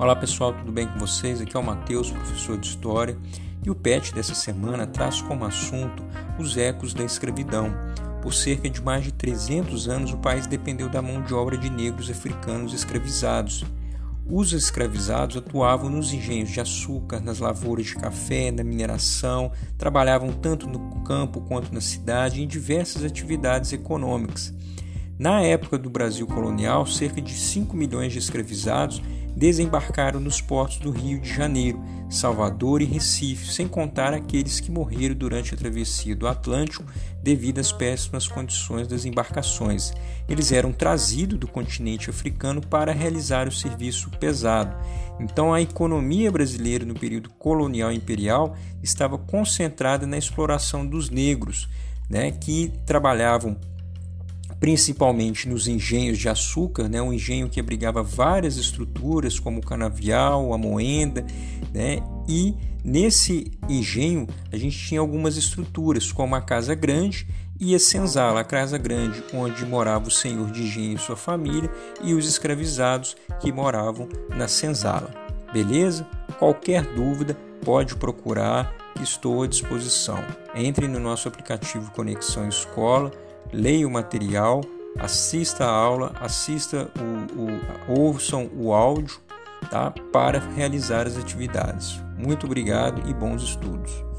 Olá pessoal, tudo bem com vocês? Aqui é o Matheus, professor de História, e o PET dessa semana traz como assunto os ecos da escravidão. Por cerca de mais de 300 anos, o país dependeu da mão de obra de negros africanos escravizados. Os escravizados atuavam nos engenhos de açúcar, nas lavouras de café, na mineração, trabalhavam tanto no campo quanto na cidade em diversas atividades econômicas. Na época do Brasil colonial, cerca de 5 milhões de escravizados desembarcaram nos portos do Rio de Janeiro, Salvador e Recife, sem contar aqueles que morreram durante a travessia do Atlântico devido às péssimas condições das embarcações. Eles eram trazidos do continente africano para realizar o serviço pesado. Então, a economia brasileira no período colonial imperial estava concentrada na exploração dos negros, né, que trabalhavam principalmente nos engenhos de açúcar, né, um engenho que abrigava várias estruturas, como o canavial, a moenda, né, e nesse engenho a gente tinha algumas estruturas, como a casa grande e a senzala, a casa grande, onde morava o senhor de engenho e sua família, e os escravizados que moravam na senzala. Beleza? Qualquer dúvida pode procurar, estou à disposição. Entre no nosso aplicativo Conexão Escola leia o material, assista a aula, assista o, o ouçam o áudio tá? para realizar as atividades. Muito obrigado e bons estudos.